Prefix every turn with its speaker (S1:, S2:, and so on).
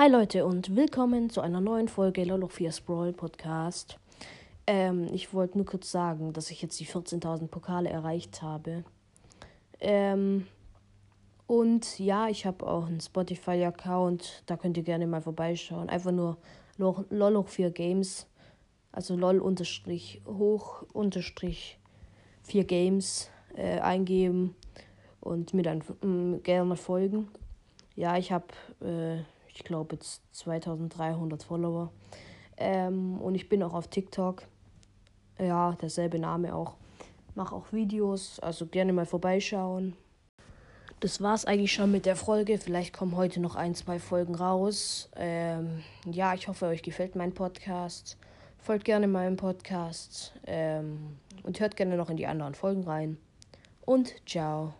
S1: Hi Leute und willkommen zu einer neuen Folge Lolo 4 Sprawl Podcast. Ähm, ich wollte nur kurz sagen, dass ich jetzt die 14.000 Pokale erreicht habe. Ähm, und ja, ich habe auch einen Spotify-Account, da könnt ihr gerne mal vorbeischauen. Einfach nur Lolo 4 Games, also lol hoch unterstrich 4 Games äh, eingeben und mir dann äh, gerne folgen. Ja, ich habe, äh, ich glaube, jetzt 2300 Follower. Ähm, und ich bin auch auf TikTok. Ja, derselbe Name auch. Mache auch Videos, also gerne mal vorbeischauen. Das war's eigentlich schon mit der Folge. Vielleicht kommen heute noch ein, zwei Folgen raus. Ähm, ja, ich hoffe, euch gefällt mein Podcast. Folgt gerne meinem Podcast ähm, und hört gerne noch in die anderen Folgen rein. Und ciao.